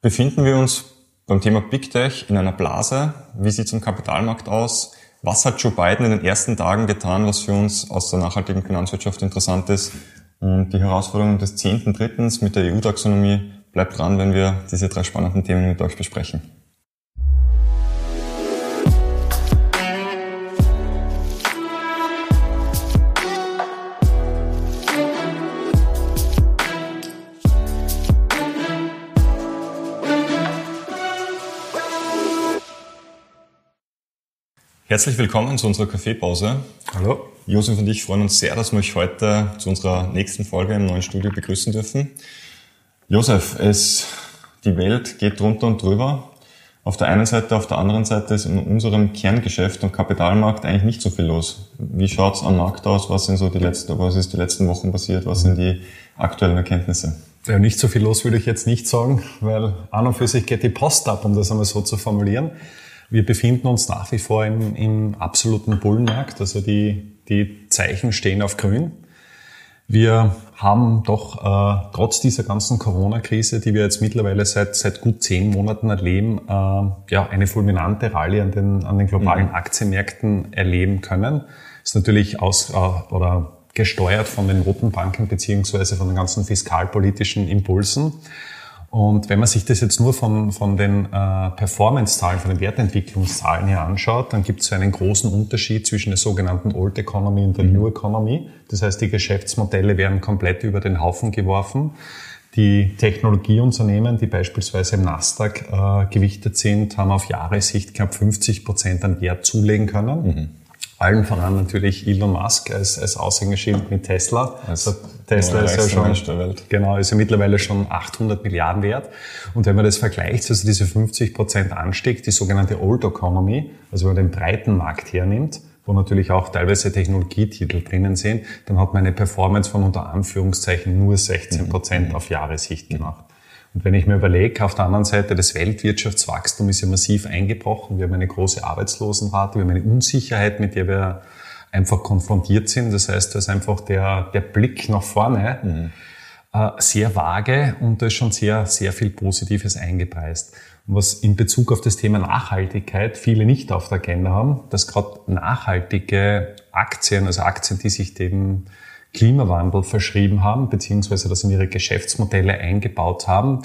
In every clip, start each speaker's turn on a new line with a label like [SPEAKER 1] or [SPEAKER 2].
[SPEAKER 1] Befinden wir uns beim Thema Big Tech in einer Blase? Wie sieht es im Kapitalmarkt aus? Was hat Joe Biden in den ersten Tagen getan, was für uns aus der nachhaltigen Finanzwirtschaft interessant ist? Und die Herausforderung des zehnten Drittens mit der EU-Taxonomie bleibt dran, wenn wir diese drei spannenden Themen mit euch besprechen. Herzlich willkommen zu unserer Kaffeepause.
[SPEAKER 2] Hallo.
[SPEAKER 1] Josef und ich freuen uns sehr, dass wir euch heute zu unserer nächsten Folge im neuen Studio begrüßen dürfen. Josef, es, die Welt geht drunter und drüber. Auf der einen Seite, auf der anderen Seite ist in unserem Kerngeschäft und Kapitalmarkt eigentlich nicht so viel los. Wie schaut's am Markt aus? Was sind so die letzten, was ist die letzten Wochen passiert? Was sind die aktuellen Erkenntnisse?
[SPEAKER 2] Ja, nicht so viel los würde ich jetzt nicht sagen, weil an und für sich geht die Post ab, um das einmal so zu formulieren. Wir befinden uns nach wie vor im, im absoluten Bullenmarkt, also die, die Zeichen stehen auf grün. Wir haben doch äh, trotz dieser ganzen Corona-Krise, die wir jetzt mittlerweile seit, seit gut zehn Monaten erleben, äh, ja, eine fulminante Rallye an den, an den globalen mhm. Aktienmärkten erleben können. Ist natürlich aus äh, oder gesteuert von den roten Banken beziehungsweise von den ganzen fiskalpolitischen Impulsen. Und wenn man sich das jetzt nur von, von den äh, Performance-Zahlen, von den Wertentwicklungszahlen her anschaut, dann gibt es einen großen Unterschied zwischen der sogenannten Old Economy und der mhm. New Economy. Das heißt, die Geschäftsmodelle werden komplett über den Haufen geworfen. Die Technologieunternehmen, die beispielsweise im Nasdaq äh, gewichtet sind, haben auf Jahressicht knapp 50 Prozent an Wert zulegen können. Mhm. Allen voran natürlich Elon Musk als, als Aushängeschild mit Tesla.
[SPEAKER 1] Also Tesla ist ja schon,
[SPEAKER 2] genau, ist ja mittlerweile schon 800 Milliarden wert. Und wenn man das vergleicht, also diese 50 Prozent Anstieg, die sogenannte Old Economy, also wenn man den breiten Markt hernimmt, wo natürlich auch teilweise Technologietitel drinnen sind, dann hat man eine Performance von unter Anführungszeichen nur 16 Prozent mhm. auf Jahressicht gemacht. Und wenn ich mir überlege, auf der anderen Seite, das Weltwirtschaftswachstum ist ja massiv eingebrochen. Wir haben eine große Arbeitslosenrate, wir haben eine Unsicherheit, mit der wir einfach konfrontiert sind. Das heißt, da ist einfach der, der Blick nach vorne mhm. äh, sehr vage und da ist schon sehr, sehr viel Positives eingepreist. Und was in Bezug auf das Thema Nachhaltigkeit viele nicht auf der Agenda haben, dass gerade nachhaltige Aktien, also Aktien, die sich dem Klimawandel verschrieben haben, beziehungsweise das in ihre Geschäftsmodelle eingebaut haben,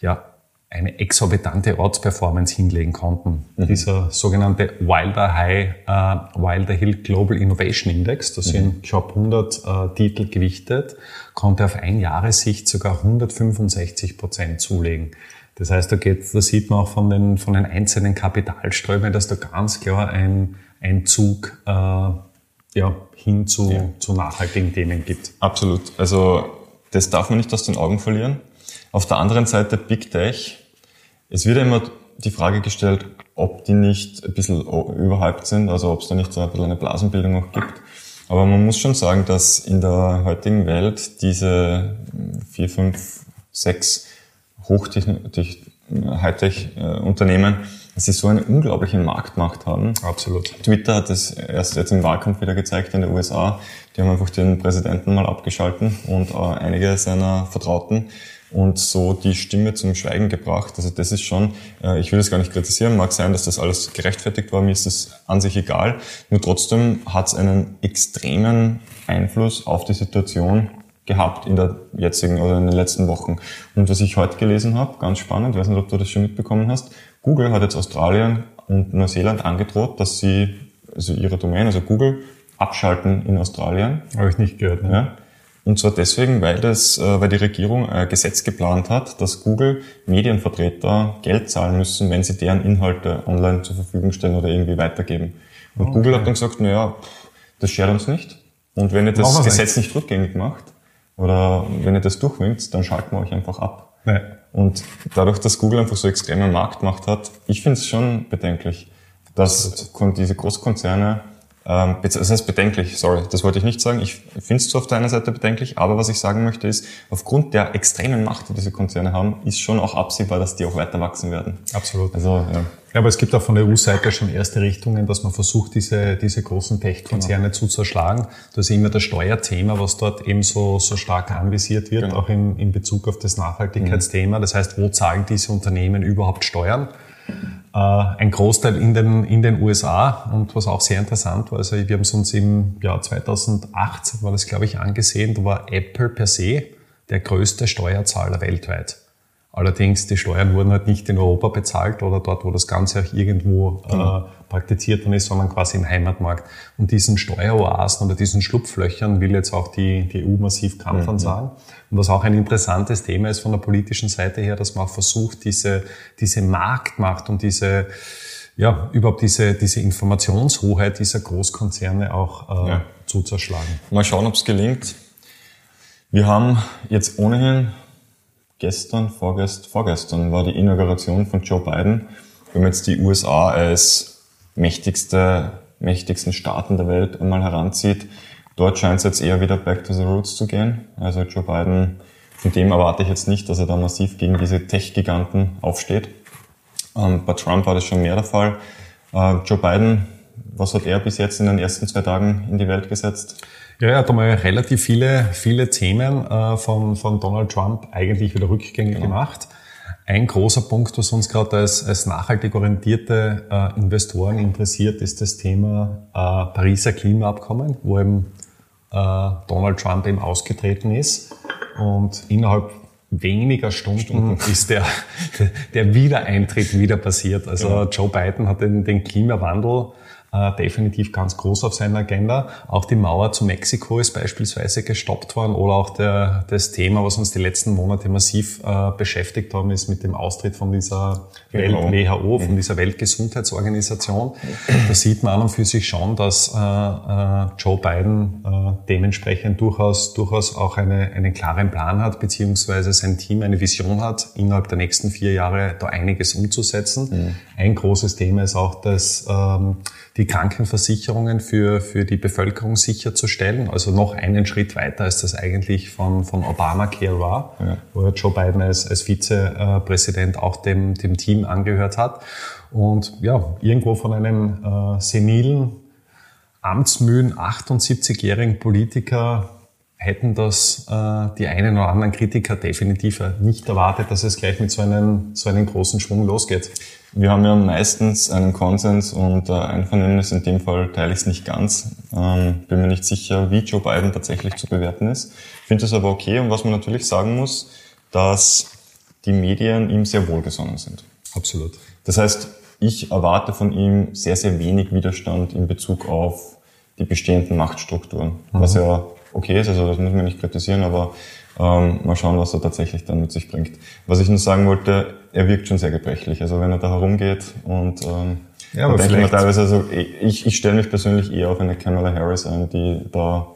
[SPEAKER 2] ja, eine exorbitante Ortsperformance hinlegen konnten. Mhm. Dieser sogenannte Wilder High, äh, Wilder Hill Global Innovation Index, das mhm. sind, ich glaube, 100 äh, Titel gewichtet, konnte auf ein Jahressicht sogar 165 Prozent zulegen. Das heißt, da geht, da sieht man auch von den, von den einzelnen Kapitalströmen, dass da ganz klar ein, ein Zug, äh, ja, hin zu, ja. zu nachhaltigen Themen gibt.
[SPEAKER 1] Absolut. Also, das darf man nicht aus den Augen verlieren. Auf der anderen Seite Big Tech es wird immer die Frage gestellt, ob die nicht ein bisschen überhyped sind, also ob es da nicht so ein bisschen eine Blasenbildung auch gibt. Aber man muss schon sagen, dass in der heutigen Welt diese vier, fünf, sechs Hochtech-Hightech-Unternehmen, dass sie so eine unglaubliche Marktmacht haben.
[SPEAKER 2] Absolut.
[SPEAKER 1] Twitter hat es erst jetzt im Wahlkampf wieder gezeigt in den USA. Die haben einfach den Präsidenten mal abgeschalten und einige seiner Vertrauten und so die Stimme zum Schweigen gebracht. Also das ist schon, äh, ich will das gar nicht kritisieren, mag sein, dass das alles gerechtfertigt war, mir ist das an sich egal. Nur trotzdem hat es einen extremen Einfluss auf die Situation gehabt in der jetzigen oder in den letzten Wochen. Und was ich heute gelesen habe, ganz spannend, ich weiß nicht, ob du das schon mitbekommen hast, Google hat jetzt Australien und Neuseeland angedroht, dass sie also ihre Domain, also Google, abschalten in Australien.
[SPEAKER 2] Habe ich nicht gehört. Ne?
[SPEAKER 1] Ja. Und zwar deswegen, weil, das, äh, weil die Regierung ein Gesetz geplant hat, dass Google Medienvertreter Geld zahlen müssen, wenn sie deren Inhalte online zur Verfügung stellen oder irgendwie weitergeben. Und okay. Google hat dann gesagt, naja, das schert uns nicht. Und wenn ihr das Gesetz nicht rückgängig macht oder wenn ihr das durchwinkt, dann schalten wir euch einfach ab.
[SPEAKER 2] Nee.
[SPEAKER 1] Und dadurch, dass Google einfach so extreme Marktmacht hat, ich finde es schon bedenklich, dass diese Großkonzerne ähm, das heißt bedenklich, sorry, das wollte ich nicht sagen. Ich finde es auf der einen Seite bedenklich, aber was ich sagen möchte ist, aufgrund der extremen Macht, die diese Konzerne haben, ist schon auch absehbar, dass die auch weiter wachsen werden.
[SPEAKER 2] Absolut. Also, ja. ja aber es gibt auch von der EU-Seite schon erste Richtungen, dass man versucht, diese, diese großen Tech-Konzerne genau. zu zerschlagen. Das ist immer das Steuerthema, was dort eben so, so stark anvisiert wird, genau. auch in, in Bezug auf das Nachhaltigkeitsthema. Das heißt, wo zahlen diese Unternehmen überhaupt Steuern? Äh, ein Großteil in den, in den USA und was auch sehr interessant war, also wir haben es uns im Jahr 2018, war das glaube ich angesehen, da war Apple per se der größte Steuerzahler weltweit. Allerdings, die Steuern wurden halt nicht in Europa bezahlt oder dort, wo das Ganze auch irgendwo genau. äh, praktiziert worden ist, sondern quasi im Heimatmarkt. Und diesen Steueroasen oder diesen Schlupflöchern will jetzt auch die, die EU massiv Kampf mhm. sagen. Und was auch ein interessantes Thema ist von der politischen Seite her, dass man auch versucht, diese, diese Marktmacht und diese, ja, überhaupt diese, diese Informationshoheit dieser Großkonzerne auch äh, ja. zu zerschlagen.
[SPEAKER 1] Mal schauen, ob es gelingt. Wir haben jetzt ohnehin gestern, vorgest, vorgestern war die Inauguration von Joe Biden. Wenn man jetzt die USA als mächtigste, mächtigsten Staaten der Welt einmal heranzieht, dort scheint es jetzt eher wieder back to the roots zu gehen. Also Joe Biden, von dem erwarte ich jetzt nicht, dass er da massiv gegen diese Tech-Giganten aufsteht. Ähm, bei Trump war das schon mehr der Fall. Äh, Joe Biden, was hat er bis jetzt in den ersten zwei Tagen in die Welt gesetzt?
[SPEAKER 2] Ja, er hat einmal relativ viele, viele Themen äh, von, von Donald Trump eigentlich wieder rückgängig genau. gemacht. Ein großer Punkt, was uns gerade als, als nachhaltig orientierte äh, Investoren interessiert, ist das Thema äh, Pariser Klimaabkommen, wo eben äh, Donald Trump eben ausgetreten ist. Und innerhalb weniger Stunden, ist der, der Wiedereintritt wieder passiert. Also ja. Joe Biden hat den, den Klimawandel äh, definitiv ganz groß auf seiner Agenda. Auch die Mauer zu Mexiko ist beispielsweise gestoppt worden oder auch der, das Thema, was uns die letzten Monate massiv äh, beschäftigt haben, ist mit dem Austritt von dieser Welt WHO, von mhm. dieser Weltgesundheitsorganisation. Da sieht man an und für sich schon, dass äh, äh, Joe Biden äh, dementsprechend durchaus, durchaus auch eine, einen klaren Plan hat, beziehungsweise sein Team eine Vision hat, innerhalb der nächsten vier Jahre da einiges umzusetzen. Mhm. Ein großes Thema ist auch das ähm, die Krankenversicherungen für, für die Bevölkerung sicherzustellen. Also noch einen Schritt weiter, als das eigentlich von, von Obamacare war, ja. wo Joe Biden als, als Vizepräsident auch dem, dem Team angehört hat. Und ja, irgendwo von einem äh, senilen, amtsmühen 78-jährigen Politiker hätten das äh, die einen oder anderen Kritiker definitiv nicht erwartet, dass es gleich mit so einem, so einem großen Schwung losgeht. Wir haben ja meistens einen Konsens und äh, Einvernehmen in dem Fall teile ich es nicht ganz. Ähm, bin mir nicht sicher, wie Joe Biden tatsächlich zu bewerten ist. Finde es aber okay und was man natürlich sagen muss, dass die Medien ihm sehr wohlgesonnen sind. Absolut.
[SPEAKER 1] Das heißt, ich erwarte von ihm sehr, sehr wenig Widerstand in Bezug auf die bestehenden Machtstrukturen, mhm. was ja okay ist, also das muss man nicht kritisieren, aber ähm, mal schauen, was er tatsächlich dann mit sich bringt. Was ich nur sagen wollte, er wirkt schon sehr gebrechlich. Also wenn er da herumgeht und ähm, ja, aber denke ich teilweise, also ich, ich stelle mich persönlich eher auf eine Kamala Harris ein, die da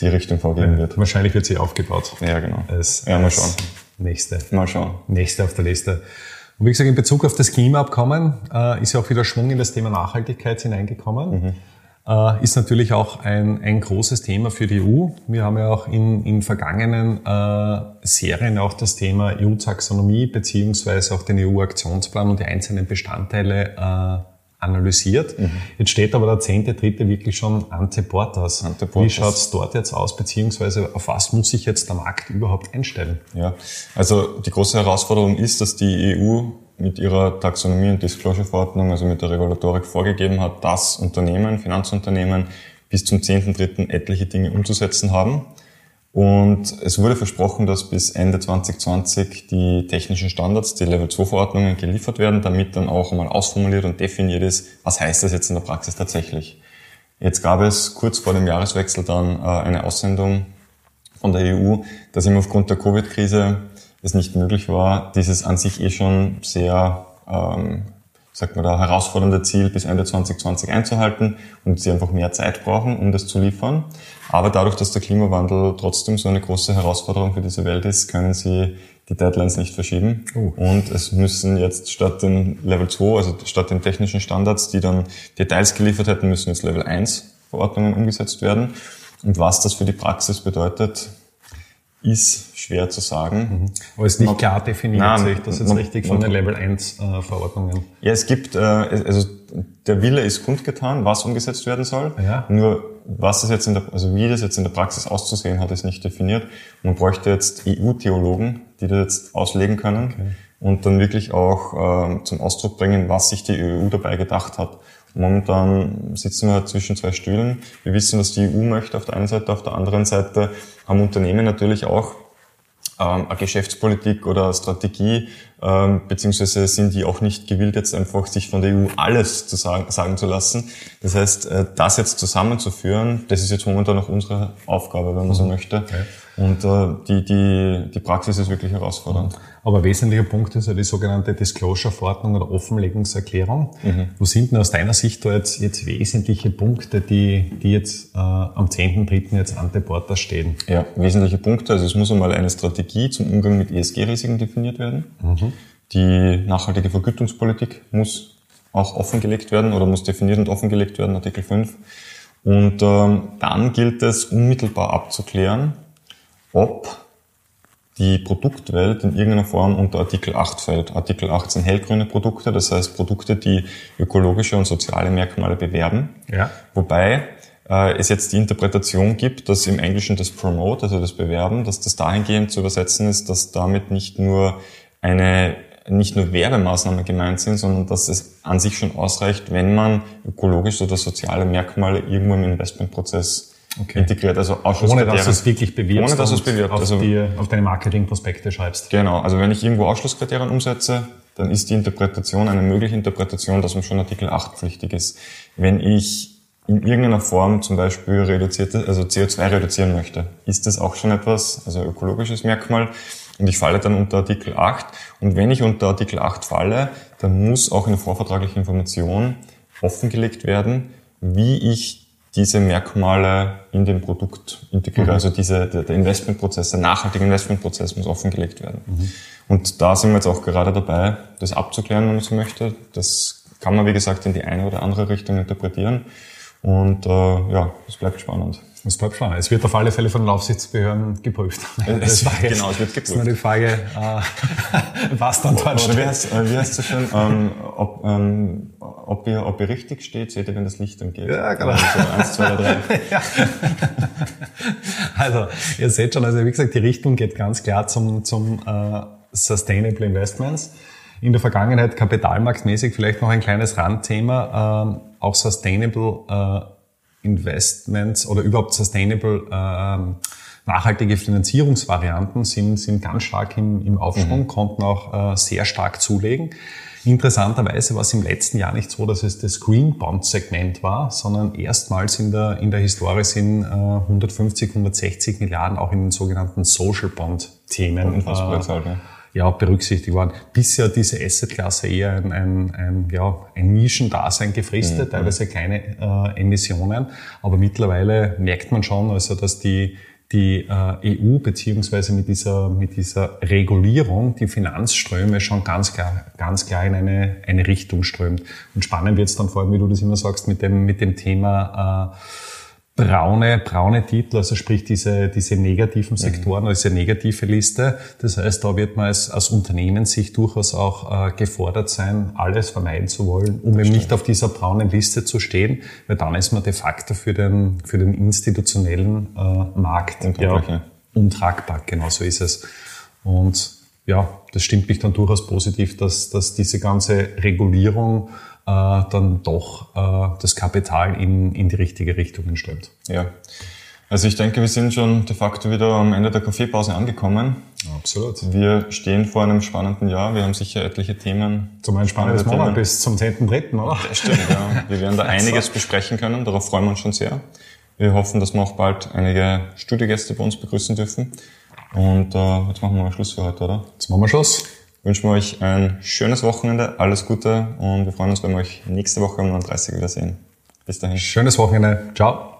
[SPEAKER 1] die Richtung vorgeben wird.
[SPEAKER 2] Wahrscheinlich wird sie aufgebaut.
[SPEAKER 1] Ja, genau.
[SPEAKER 2] Als, ja, mal schauen. Nächste.
[SPEAKER 1] Mal schauen.
[SPEAKER 2] Nächste auf der Liste. Und wie gesagt, in Bezug auf das Klimaabkommen äh, ist ja auch wieder Schwung in das Thema Nachhaltigkeit hineingekommen. Mhm. Äh, ist natürlich auch ein, ein großes Thema für die EU. Wir haben ja auch in, in vergangenen äh, Serien auch das Thema EU-Taxonomie beziehungsweise auch den EU-Aktionsplan und die einzelnen Bestandteile äh, analysiert. Mhm. Jetzt steht aber der zehnte Dritte wirklich schon ante portas. Ante portas. Wie schaut's dort jetzt aus, beziehungsweise auf was muss sich jetzt der Markt überhaupt einstellen?
[SPEAKER 1] Ja, also die große Herausforderung ist, dass die EU mit ihrer Taxonomie- und Disclosure-Verordnung, also mit der Regulatorik vorgegeben hat, dass Unternehmen, Finanzunternehmen bis zum 10.3. etliche Dinge umzusetzen haben. Und es wurde versprochen, dass bis Ende 2020 die technischen Standards, die Level 2 Verordnungen geliefert werden, damit dann auch einmal ausformuliert und definiert ist, was heißt das jetzt in der Praxis tatsächlich. Jetzt gab es kurz vor dem Jahreswechsel dann äh, eine Aussendung von der EU, dass eben aufgrund der Covid-Krise es nicht möglich war, dieses an sich eh schon sehr, ähm, sagt man da, herausfordernde Ziel bis Ende 2020 einzuhalten und sie einfach mehr Zeit brauchen, um das zu liefern. Aber dadurch, dass der Klimawandel trotzdem so eine große Herausforderung für diese Welt ist, können sie die Deadlines nicht verschieben. Oh. Und es müssen jetzt statt den Level 2, also statt den technischen Standards, die dann Details geliefert hätten, müssen jetzt Level 1 Verordnungen umgesetzt werden. Und was das für die Praxis bedeutet, ist schwer zu sagen.
[SPEAKER 2] Mhm. Aber es ist nicht man, klar definiert, nein, sehe ich das jetzt man, richtig von den Level 1 äh, Verordnungen?
[SPEAKER 1] Ja, es gibt, äh, also der Wille ist kundgetan, was umgesetzt werden soll. Ja. Nur was das jetzt in der, also wie das jetzt in der Praxis auszusehen hat, ist nicht definiert. Man bräuchte jetzt EU-Theologen, die das jetzt auslegen können okay. und dann wirklich auch äh, zum Ausdruck bringen, was sich die EU dabei gedacht hat. Momentan sitzen wir zwischen zwei Stühlen. Wir wissen, was die EU möchte auf der einen Seite, auf der anderen Seite haben Unternehmen natürlich auch ähm, eine Geschäftspolitik oder eine Strategie, ähm, beziehungsweise sind die auch nicht gewillt, jetzt einfach sich von der EU alles zu sagen, sagen zu lassen. Das heißt, äh, das jetzt zusammenzuführen, das ist jetzt momentan noch unsere Aufgabe, wenn man so mhm. möchte. Okay. Und äh, die, die, die Praxis ist wirklich herausfordernd.
[SPEAKER 2] Aber wesentlicher Punkt ist ja die sogenannte Disclosure-Verordnung oder Offenlegungserklärung. Mhm. Wo sind denn aus deiner Sicht da jetzt, jetzt wesentliche Punkte, die, die jetzt äh, am 10.3. jetzt an Deporter stehen?
[SPEAKER 1] Ja, wesentliche Punkte. Also es muss einmal eine Strategie zum Umgang mit ESG-Risiken definiert werden. Mhm. Die nachhaltige Vergütungspolitik muss auch offengelegt werden oder muss definiert und offengelegt werden, Artikel 5. Und ähm, dann gilt es unmittelbar abzuklären, ob die Produktwelt in irgendeiner Form unter Artikel 8 fällt. Artikel 8 sind hellgrüne Produkte, das heißt Produkte, die ökologische und soziale Merkmale bewerben. Ja. Wobei äh, es jetzt die Interpretation gibt, dass im Englischen das Promote, also das Bewerben, dass das dahingehend zu übersetzen ist, dass damit nicht nur eine nicht nur Werbemaßnahmen gemeint sind, sondern dass es an sich schon ausreicht, wenn man ökologische oder soziale Merkmale irgendwo im Investmentprozess okay. integriert.
[SPEAKER 2] Also Ohne dass du es wirklich bewirbst
[SPEAKER 1] Ohne dass du es bewirbst.
[SPEAKER 2] Auf, also, die, auf deine Marketingprospekte schreibst.
[SPEAKER 1] Genau. Also wenn ich irgendwo Ausschlusskriterien umsetze, dann ist die Interpretation eine mögliche Interpretation, dass man schon Artikel 8 pflichtig ist. Wenn ich in irgendeiner Form zum Beispiel reduzierte, also CO2 reduzieren möchte, ist das auch schon etwas, also ökologisches Merkmal. Und ich falle dann unter Artikel 8. Und wenn ich unter Artikel 8 falle, dann muss auch eine vorvertragliche Information offengelegt werden, wie ich diese Merkmale in dem Produkt integrieren. Mhm. Also diese, der, der Investmentprozess, der nachhaltige Investmentprozess muss offengelegt werden. Mhm. Und da sind wir jetzt auch gerade dabei, das abzuklären, wenn man so möchte. Das kann man, wie gesagt, in die eine oder andere Richtung interpretieren. Und äh, ja, es bleibt spannend.
[SPEAKER 2] Es bleibt spannend. Es wird auf alle Fälle von den Aufsichtsbehörden geprüft.
[SPEAKER 1] Es, genau, es wird geprüft. Das ist
[SPEAKER 2] nur die Frage, äh, was dann dort
[SPEAKER 1] steht. Oder wie heißt, äh, wie heißt es schon, ähm, ob, ähm, ob, ihr, ob ihr richtig steht, seht ihr, wenn das Licht angeht.
[SPEAKER 2] Ja, genau. Also eins, zwei drei. ja. Also, ihr seht schon, also wie gesagt, die Richtung geht ganz klar zum, zum äh, Sustainable Investments. In der Vergangenheit kapitalmarktmäßig vielleicht noch ein kleines Randthema, äh, auch Sustainable äh, Investments oder überhaupt Sustainable ähm, nachhaltige Finanzierungsvarianten sind, sind ganz stark im, im Aufschwung, mhm. konnten auch äh, sehr stark zulegen. Interessanterweise war es im letzten Jahr nicht so, dass es das Green Bond Segment war, sondern erstmals in der, in der Historie sind äh, 150, 160 Milliarden auch in den sogenannten Social Bond Themen. Äh, ja, berücksichtigt worden. Bisher diese Assetklasse eher ein, ein, ein, ja, ein Nischendasein gefristet, mhm. teilweise kleine äh, Emissionen. Aber mittlerweile merkt man schon, also dass die, die äh, EU beziehungsweise mit dieser, mit dieser Regulierung die Finanzströme schon ganz klar, ganz klar in eine, eine Richtung strömt. Und spannend wird es dann vor allem, wie du das immer sagst, mit dem, mit dem Thema äh, braune, braune Titel, also sprich diese, diese negativen mhm. Sektoren, mhm. also diese negative Liste. Das heißt, da wird man als, als Unternehmen sich durchaus auch äh, gefordert sein, alles vermeiden zu wollen, um eben nicht auf dieser braunen Liste zu stehen, weil dann ist man de facto für den, für den institutionellen äh, Markt ja, untragbar. Genau so ist es. Und ja, das stimmt mich dann durchaus positiv, dass, dass diese ganze Regulierung dann doch äh, das Kapital in, in die richtige Richtung strömt.
[SPEAKER 1] Ja. Also ich denke, wir sind schon de facto wieder am Ende der Kaffeepause angekommen.
[SPEAKER 2] Absolut.
[SPEAKER 1] Wir stehen vor einem spannenden Jahr. Wir haben sicher etliche Themen.
[SPEAKER 2] Zum ein spannendes Monat bis zum 10.3., oder?
[SPEAKER 1] Das stimmt, ja. Wir werden da einiges besprechen können. Darauf freuen wir uns schon sehr. Wir hoffen, dass wir auch bald einige Studiogäste bei uns begrüßen dürfen. Und äh, jetzt machen wir mal Schluss für heute, oder?
[SPEAKER 2] Jetzt machen wir Schluss
[SPEAKER 1] wünschen wir euch ein schönes Wochenende, alles Gute und wir freuen uns, wenn wir euch nächste Woche um 39 wieder sehen. Bis dahin.
[SPEAKER 2] Schönes Wochenende. Ciao.